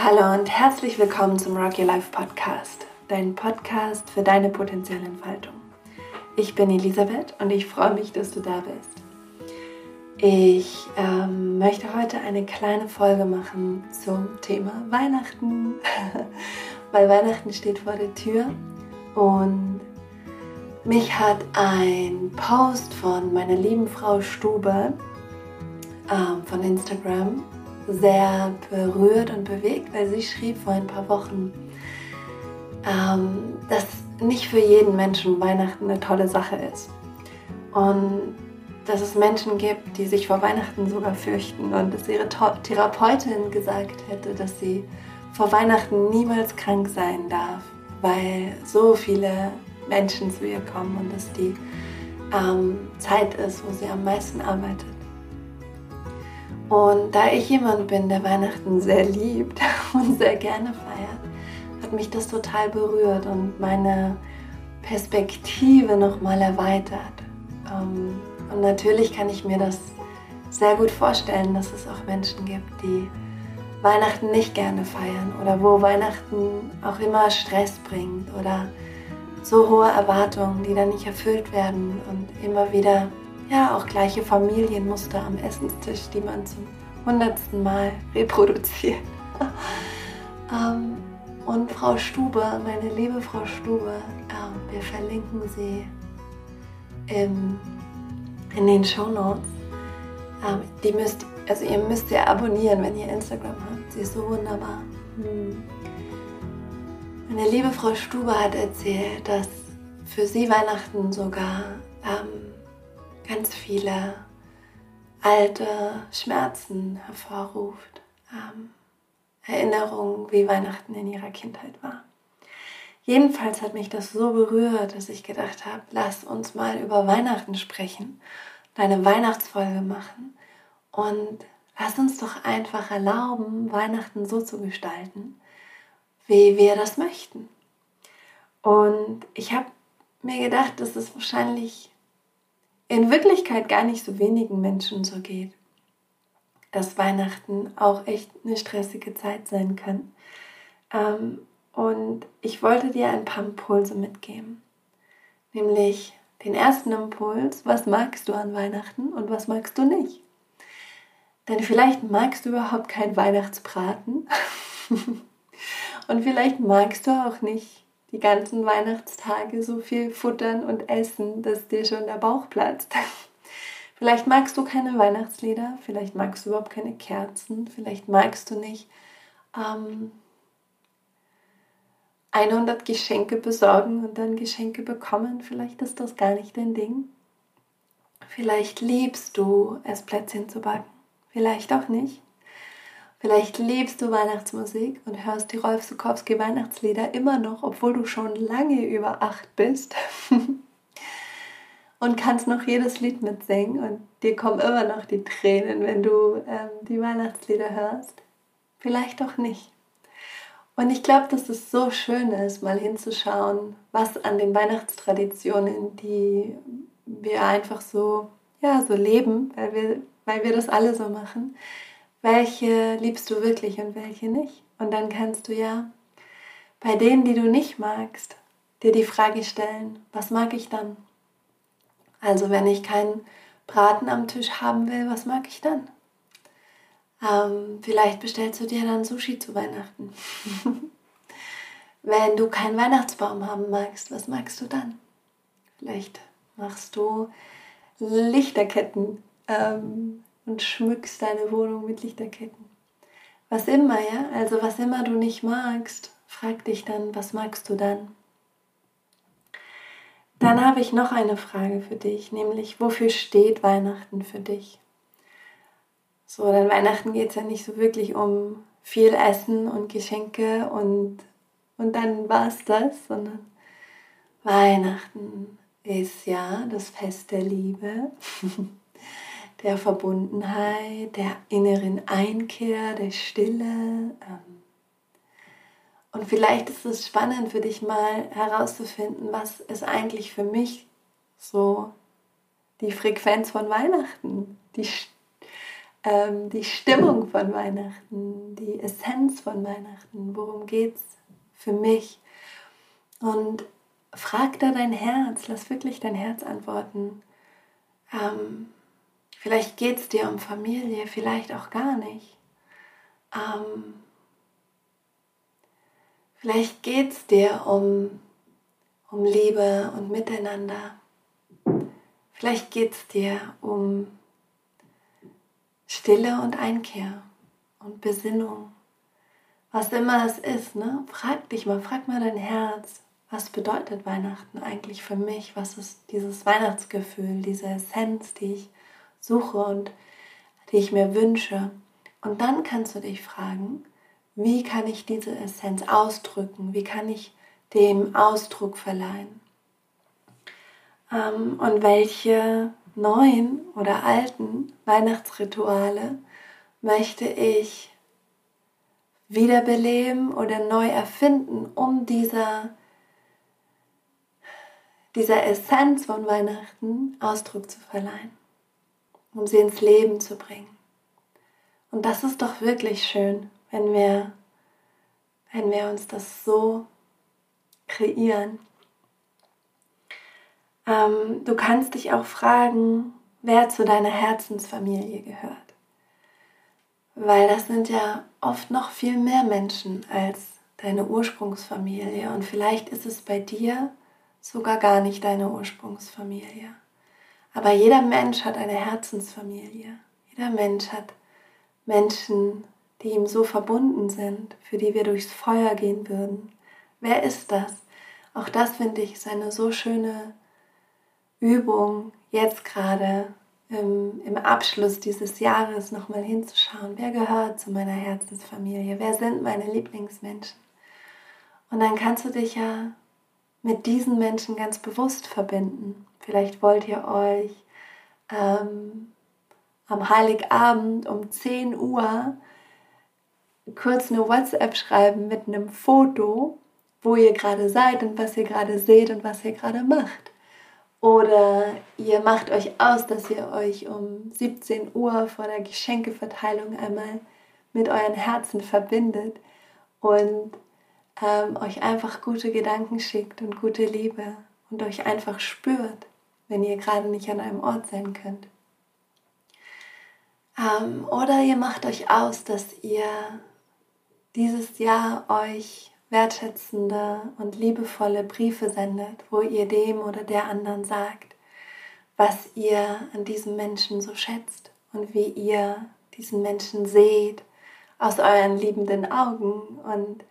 Hallo und herzlich willkommen zum Rock Your Life Podcast, dein Podcast für deine potenzielle Entfaltung. Ich bin Elisabeth und ich freue mich, dass du da bist. Ich ähm, möchte heute eine kleine Folge machen zum Thema Weihnachten, weil Weihnachten steht vor der Tür und mich hat ein Post von meiner lieben Frau Stube ähm, von Instagram sehr berührt und bewegt, weil sie schrieb vor ein paar Wochen, ähm, dass nicht für jeden Menschen Weihnachten eine tolle Sache ist. Und dass es Menschen gibt, die sich vor Weihnachten sogar fürchten und dass ihre Therapeutin gesagt hätte, dass sie vor Weihnachten niemals krank sein darf, weil so viele Menschen zu ihr kommen und dass die ähm, Zeit ist, wo sie am meisten arbeitet. Und da ich jemand bin, der Weihnachten sehr liebt und sehr gerne feiert, hat mich das total berührt und meine Perspektive nochmal erweitert. Ähm, und natürlich kann ich mir das sehr gut vorstellen, dass es auch Menschen gibt, die Weihnachten nicht gerne feiern oder wo Weihnachten auch immer Stress bringt oder so hohe Erwartungen, die dann nicht erfüllt werden und immer wieder ja auch gleiche Familienmuster am Essenstisch, die man zum hundertsten Mal reproduziert. ähm, und Frau Stube, meine liebe Frau Stube, äh, wir verlinken sie im, in den Show Notes. Ähm, die müsst, also ihr müsst ihr abonnieren, wenn ihr Instagram habt. Sie ist so wunderbar. Hm. Meine liebe Frau Stube hat erzählt, dass für sie Weihnachten sogar ähm, ganz viele alte Schmerzen hervorruft. Ähm, Erinnerungen, wie Weihnachten in ihrer Kindheit war. Jedenfalls hat mich das so berührt, dass ich gedacht habe, lass uns mal über Weihnachten sprechen, deine Weihnachtsfolge machen und lass uns doch einfach erlauben, Weihnachten so zu gestalten, wie wir das möchten. Und ich habe mir gedacht, dass es wahrscheinlich in Wirklichkeit gar nicht so wenigen Menschen so geht, dass Weihnachten auch echt eine stressige Zeit sein kann. Ähm, und ich wollte dir ein paar Impulse mitgeben. Nämlich den ersten Impuls, was magst du an Weihnachten und was magst du nicht? Denn vielleicht magst du überhaupt kein Weihnachtsbraten. und vielleicht magst du auch nicht die ganzen Weihnachtstage so viel futtern und essen, dass dir schon der Bauch platzt. Vielleicht magst du keine Weihnachtslieder, vielleicht magst du überhaupt keine Kerzen, vielleicht magst du nicht ähm, 100 Geschenke besorgen und dann Geschenke bekommen. Vielleicht ist das gar nicht dein Ding. Vielleicht liebst du es, Plätzchen zu backen, vielleicht auch nicht. Vielleicht liebst du Weihnachtsmusik und hörst die Rolf Sukowski Weihnachtslieder immer noch, obwohl du schon lange über acht bist. und kannst noch jedes Lied mitsingen und dir kommen immer noch die Tränen, wenn du ähm, die Weihnachtslieder hörst. Vielleicht auch nicht. Und ich glaube, dass es so schön ist, mal hinzuschauen, was an den Weihnachtstraditionen, die wir einfach so, ja, so leben, weil wir, weil wir das alle so machen, welche liebst du wirklich und welche nicht. Und dann kannst du ja bei denen, die du nicht magst, dir die Frage stellen, was mag ich dann? Also wenn ich keinen Braten am Tisch haben will, was mag ich dann? Ähm, vielleicht bestellst du dir dann Sushi zu Weihnachten. wenn du keinen Weihnachtsbaum haben magst, was magst du dann? Vielleicht machst du Lichterketten ähm, und schmückst deine Wohnung mit Lichterketten. Was immer, ja? Also was immer du nicht magst, frag dich dann, was magst du dann? Dann habe ich noch eine Frage für dich, nämlich wofür steht Weihnachten für dich? So, denn Weihnachten geht es ja nicht so wirklich um viel Essen und Geschenke und, und dann war es das, sondern Weihnachten ist ja das Fest der Liebe. der Verbundenheit, der inneren Einkehr, der Stille. Ähm. Und vielleicht ist es spannend für dich mal herauszufinden, was ist eigentlich für mich so die Frequenz von Weihnachten, die, ähm, die Stimmung von Weihnachten, die Essenz von Weihnachten, worum geht es für mich? Und frag da dein Herz, lass wirklich dein Herz antworten. Ähm, vielleicht geht es dir um Familie, vielleicht auch gar nicht. Ähm, vielleicht geht es dir um, um Liebe und Miteinander. Vielleicht geht es dir um Stille und Einkehr und Besinnung. Was immer es ist, ne? frag dich mal, frag mal dein Herz, was bedeutet Weihnachten eigentlich für mich? Was ist dieses Weihnachtsgefühl, diese Essenz, die ich suche und die ich mir wünsche? Und dann kannst du dich fragen, wie kann ich diese Essenz ausdrücken? Wie kann ich dem Ausdruck verleihen? Ähm, und welche neuen oder alten Weihnachtsrituale möchte ich wiederbeleben oder neu erfinden, um dieser dieser Essenz von Weihnachten Ausdruck zu verleihen, um sie ins Leben zu bringen. Und das ist doch wirklich schön, wenn wir, wenn wir uns das so kreieren. Ähm, du kannst dich auch fragen, wer zu deiner Herzensfamilie gehört. Weil das sind ja oft noch viel mehr Menschen als deine Ursprungsfamilie. Und vielleicht ist es bei dir sogar gar nicht deine Ursprungsfamilie. Aber jeder Mensch hat eine Herzensfamilie. Jeder Mensch hat Menschen, die ihm so verbunden sind, für die wir durchs Feuer gehen würden. Wer ist das? Auch das finde ich ist eine so schöne Übung, jetzt gerade im, im Abschluss dieses Jahres nochmal hinzuschauen. Wer gehört zu meiner Herzensfamilie? Wer sind meine Lieblingsmenschen? Und dann kannst du dich ja mit diesen Menschen ganz bewusst verbinden. Vielleicht wollt ihr euch ähm, am Heiligabend um 10 Uhr kurz eine WhatsApp schreiben mit einem Foto, wo ihr gerade seid und was ihr gerade seht und was ihr gerade macht. Oder ihr macht euch aus, dass ihr euch um 17 Uhr vor der Geschenkeverteilung einmal mit euren Herzen verbindet und ähm, euch einfach gute Gedanken schickt und gute Liebe und euch einfach spürt, wenn ihr gerade nicht an einem Ort sein könnt. Ähm, oder ihr macht euch aus, dass ihr dieses Jahr euch wertschätzende und liebevolle Briefe sendet, wo ihr dem oder der anderen sagt, was ihr an diesem Menschen so schätzt und wie ihr diesen Menschen seht aus euren liebenden Augen und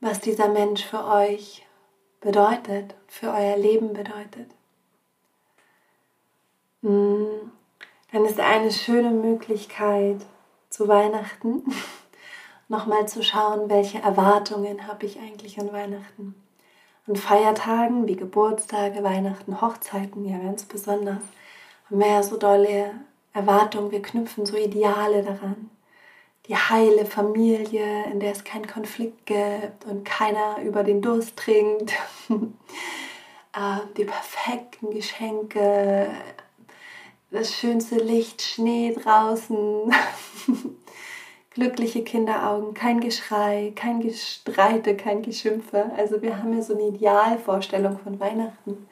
was dieser Mensch für euch bedeutet, für euer Leben bedeutet. Hm, dann ist eine schöne Möglichkeit zu Weihnachten nochmal zu schauen, welche Erwartungen habe ich eigentlich an Weihnachten. An Feiertagen wie Geburtstage, Weihnachten, Hochzeiten ja ganz besonders haben wir ja so dolle Erwartungen, wir knüpfen so Ideale daran die heile Familie, in der es keinen Konflikt gibt und keiner über den Durst trinkt, ähm, die perfekten Geschenke, das schönste Licht, Schnee draußen, glückliche Kinderaugen, kein Geschrei, kein Gestreite, kein Geschimpfe. Also wir haben ja so eine Idealvorstellung von Weihnachten.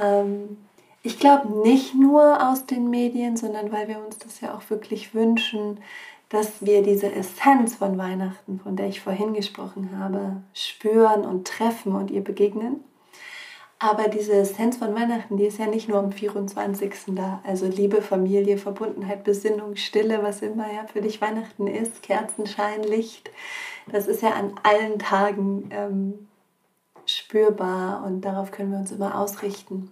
Ähm, ich glaube nicht nur aus den Medien, sondern weil wir uns das ja auch wirklich wünschen, dass wir diese Essenz von Weihnachten, von der ich vorhin gesprochen habe, spüren und treffen und ihr begegnen. Aber diese Essenz von Weihnachten, die ist ja nicht nur am 24. da. Also Liebe, Familie, Verbundenheit, Besinnung, Stille, was immer ja für dich Weihnachten ist, Kerzenschein, Licht. Das ist ja an allen Tagen ähm, spürbar und darauf können wir uns immer ausrichten.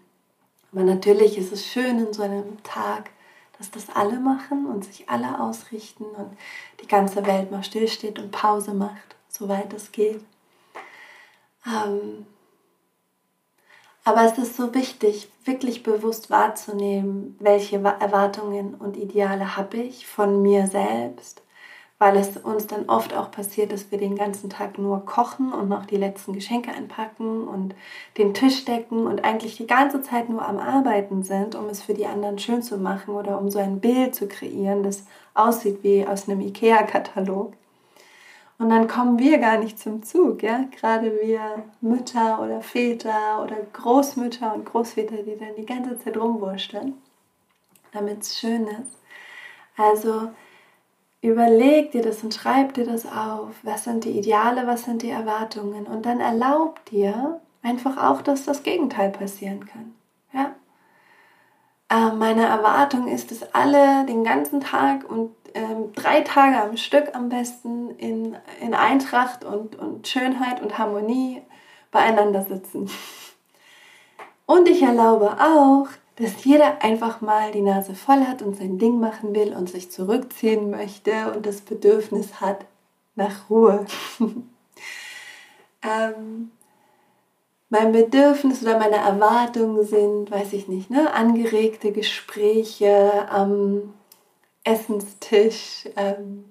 Aber natürlich ist es schön in so einem Tag, dass das alle machen und sich alle ausrichten und die ganze Welt mal stillsteht und Pause macht, soweit es geht. Ähm, aber es ist so wichtig, wirklich bewusst wahrzunehmen, welche Erwartungen und Ideale habe ich von mir selbst, weil es uns dann oft auch passiert, dass wir den ganzen Tag nur kochen und noch die letzten Geschenke einpacken und den Tisch decken und eigentlich die ganze Zeit nur am Arbeiten sind, um es für die anderen schön zu machen oder um so ein Bild zu kreieren, das aussieht wie aus einem IKEA-Katalog. Und dann kommen wir gar nicht zum Zug, ja. Gerade wir Mütter oder Väter oder Großmütter und Großväter, die dann die ganze Zeit rumwurschteln, damit es schön ist. Also überleg dir das und schreib dir das auf. Was sind die Ideale, was sind die Erwartungen? Und dann erlaub dir einfach auch, dass das Gegenteil passieren kann. Ja? Äh, meine Erwartung ist, dass alle den ganzen Tag und ähm, drei Tage am Stück am besten in, in Eintracht und, und Schönheit und Harmonie beieinander sitzen. Und ich erlaube auch, dass jeder einfach mal die Nase voll hat und sein Ding machen will und sich zurückziehen möchte und das Bedürfnis hat nach Ruhe. ähm, mein Bedürfnis oder meine Erwartungen sind, weiß ich nicht, ne, angeregte Gespräche am Essenstisch, ähm,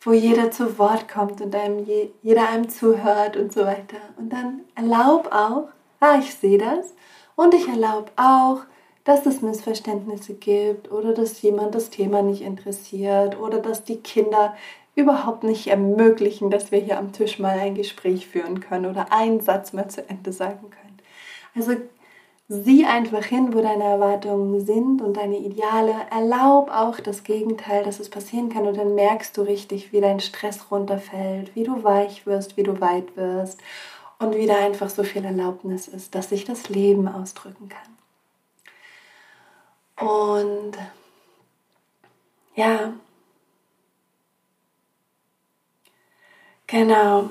wo jeder zu Wort kommt und einem je, jeder einem zuhört und so weiter. Und dann erlaub auch, ah, ich sehe das, und ich erlaube auch, dass es Missverständnisse gibt oder dass jemand das Thema nicht interessiert oder dass die Kinder überhaupt nicht ermöglichen, dass wir hier am Tisch mal ein Gespräch führen können oder einen Satz mal zu Ende sagen können. Also sieh einfach hin, wo deine Erwartungen sind und deine Ideale. Erlaub auch das Gegenteil, dass es passieren kann und dann merkst du richtig, wie dein Stress runterfällt, wie du weich wirst, wie du weit wirst und wieder einfach so viel Erlaubnis ist, dass sich das Leben ausdrücken kann. Und ja, genau.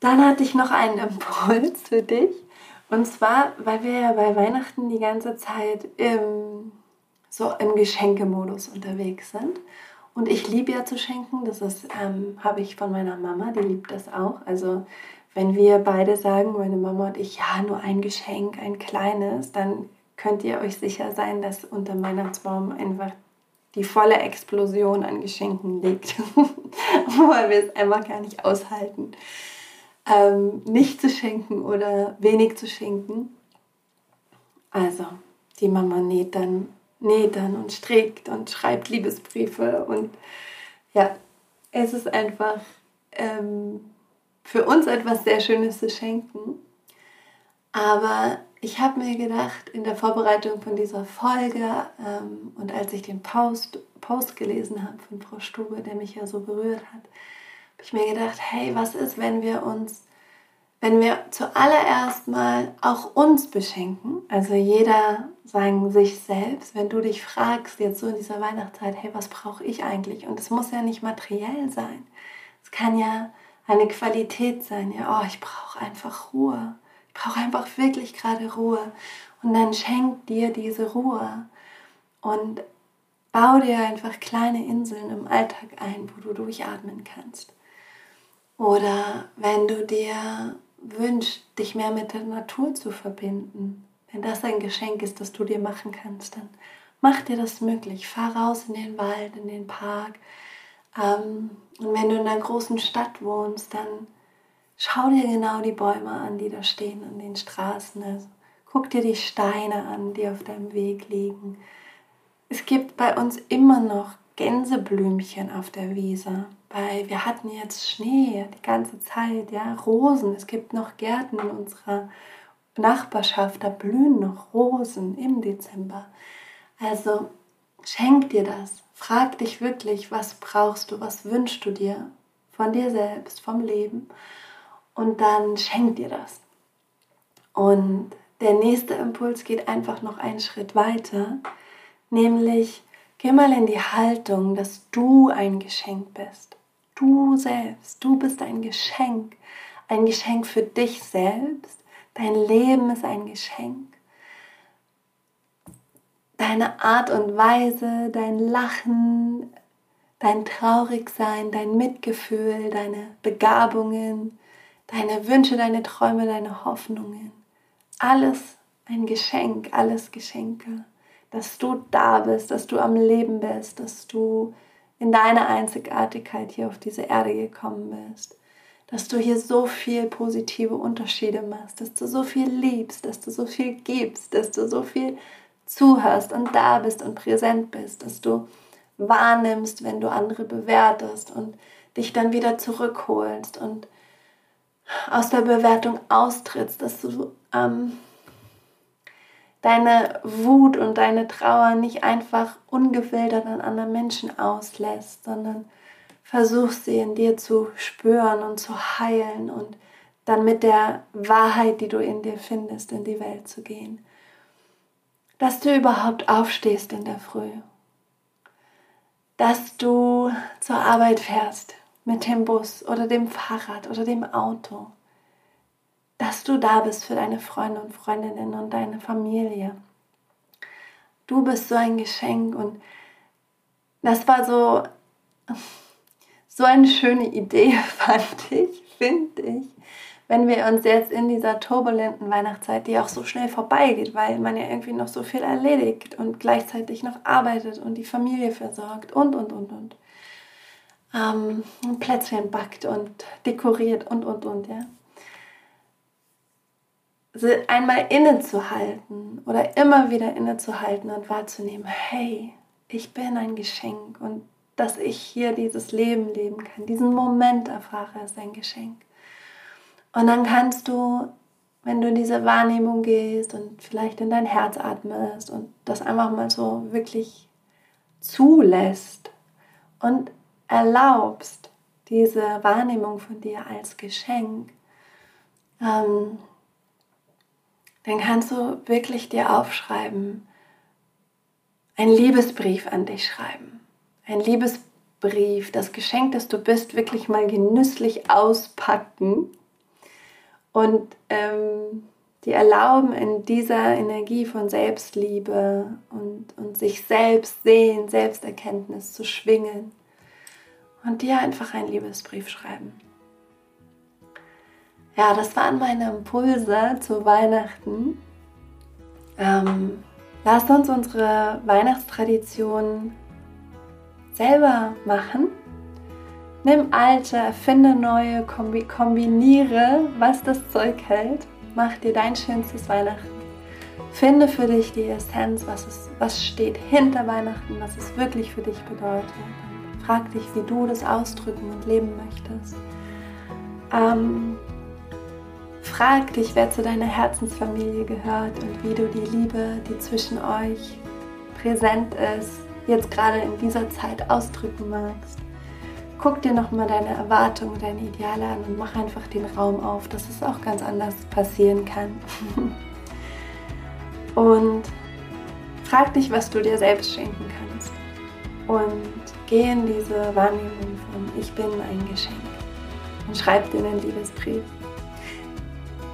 Dann hatte ich noch einen Impuls für dich. Und zwar, weil wir ja bei Weihnachten die ganze Zeit im, so im Geschenkemodus unterwegs sind. Und ich liebe ja zu schenken. Das ist, ähm, habe ich von meiner Mama, die liebt das auch. Also wenn wir beide sagen, meine Mama und ich, ja, nur ein Geschenk, ein kleines, dann könnt ihr euch sicher sein, dass unter Weihnachtsbaum einfach die volle Explosion an Geschenken liegt, weil wir es einfach gar nicht aushalten, ähm, nicht zu schenken oder wenig zu schenken. Also, die Mama näht dann, näht dann und strickt und schreibt Liebesbriefe und ja, es ist einfach ähm, für uns etwas sehr Schönes zu schenken. Aber ich habe mir gedacht, in der Vorbereitung von dieser Folge ähm, und als ich den Post, Post gelesen habe von Frau Stube, der mich ja so berührt hat, habe ich mir gedacht, hey, was ist, wenn wir uns, wenn wir zuallererst mal auch uns beschenken, also jeder sagen sich selbst, wenn du dich fragst, jetzt so in dieser Weihnachtszeit, hey, was brauche ich eigentlich? Und es muss ja nicht materiell sein. Es kann ja eine Qualität sein. Ja, oh, ich brauche einfach Ruhe. Ich brauche einfach wirklich gerade Ruhe. Und dann schenk dir diese Ruhe und bau dir einfach kleine Inseln im Alltag ein, wo du durchatmen kannst. Oder wenn du dir wünschst, dich mehr mit der Natur zu verbinden, wenn das ein Geschenk ist, das du dir machen kannst, dann mach dir das möglich. Fahr raus in den Wald, in den Park, ähm, und wenn du in einer großen Stadt wohnst, dann schau dir genau die Bäume an, die da stehen an den Straßen. Also, guck dir die Steine an, die auf deinem Weg liegen. Es gibt bei uns immer noch Gänseblümchen auf der Wiese. Weil wir hatten jetzt Schnee die ganze Zeit, ja, Rosen. Es gibt noch Gärten in unserer Nachbarschaft, da blühen noch Rosen im Dezember. Also schenk dir das. Frag dich wirklich, was brauchst du, was wünschst du dir von dir selbst, vom Leben und dann schenk dir das. Und der nächste Impuls geht einfach noch einen Schritt weiter, nämlich geh mal in die Haltung, dass du ein Geschenk bist. Du selbst, du bist ein Geschenk, ein Geschenk für dich selbst. Dein Leben ist ein Geschenk deine Art und Weise, dein Lachen, dein Traurigsein, dein Mitgefühl, deine Begabungen, deine Wünsche, deine Träume, deine Hoffnungen. Alles ein Geschenk, alles Geschenke. Dass du da bist, dass du am Leben bist, dass du in deiner Einzigartigkeit hier auf diese Erde gekommen bist. Dass du hier so viel positive Unterschiede machst, dass du so viel liebst, dass du so viel gibst, dass du so viel zuhörst und da bist und präsent bist, dass du wahrnimmst, wenn du andere bewertest und dich dann wieder zurückholst und aus der Bewertung austrittst, dass du ähm, deine Wut und deine Trauer nicht einfach ungefiltert an anderen Menschen auslässt, sondern versuchst sie in dir zu spüren und zu heilen und dann mit der Wahrheit, die du in dir findest, in die Welt zu gehen. Dass du überhaupt aufstehst in der Früh. Dass du zur Arbeit fährst mit dem Bus oder dem Fahrrad oder dem Auto dass du da bist für deine Freunde und Freundinnen und deine Familie. Du bist so ein Geschenk und das war so, so eine schöne Idee, fand ich, finde ich, wenn wir uns jetzt in dieser turbulenten Weihnachtszeit, die auch so schnell vorbeigeht, weil man ja irgendwie noch so viel erledigt und gleichzeitig noch arbeitet und die Familie versorgt und, und, und, und. Ähm, Plätzchen backt und dekoriert und, und, und, ja einmal innezuhalten oder immer wieder innezuhalten und wahrzunehmen, hey, ich bin ein Geschenk und dass ich hier dieses Leben leben kann, diesen Moment erfahre, ist ein Geschenk. Und dann kannst du, wenn du in diese Wahrnehmung gehst und vielleicht in dein Herz atmest und das einfach mal so wirklich zulässt und erlaubst, diese Wahrnehmung von dir als Geschenk, ähm, dann kannst du wirklich dir aufschreiben, einen Liebesbrief an dich schreiben. Ein Liebesbrief, das Geschenk, das du bist, wirklich mal genüsslich auspacken und ähm, die erlauben, in dieser Energie von Selbstliebe und, und sich selbst sehen, Selbsterkenntnis zu schwingen und dir einfach einen Liebesbrief schreiben. Ja, das waren meine Impulse zu Weihnachten. Ähm, lasst uns unsere Weihnachtstradition selber machen. Nimm alte, erfinde neue, kombi kombiniere, was das Zeug hält. Mach dir dein schönstes Weihnachten. Finde für dich die Essenz, was, ist, was steht hinter Weihnachten, was es wirklich für dich bedeutet. Frag dich, wie du das ausdrücken und leben möchtest. Ähm, Frag dich, wer zu deiner Herzensfamilie gehört und wie du die Liebe, die zwischen euch präsent ist, jetzt gerade in dieser Zeit ausdrücken magst. Guck dir nochmal deine Erwartungen, deine Ideale an und mach einfach den Raum auf, dass es auch ganz anders passieren kann. und frag dich, was du dir selbst schenken kannst. Und geh in diese Wahrnehmung von Ich bin ein Geschenk. Und schreib dir einen Liebesbrief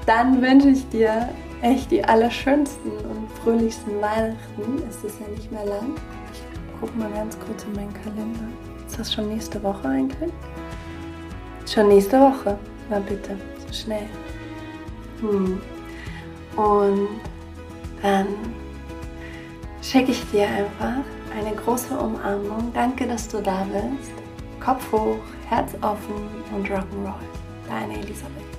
dann wünsche ich dir echt die allerschönsten und fröhlichsten Weihnachten. Es ist ja nicht mehr lang. Ich gucke mal ganz kurz in meinen Kalender. Das schon nächste Woche eigentlich? Schon nächste Woche. Na bitte, so schnell. Hm. Und dann schicke ich dir einfach eine große Umarmung. Danke, dass du da bist. Kopf hoch, Herz offen und Rock'n'Roll. Deine Elisabeth.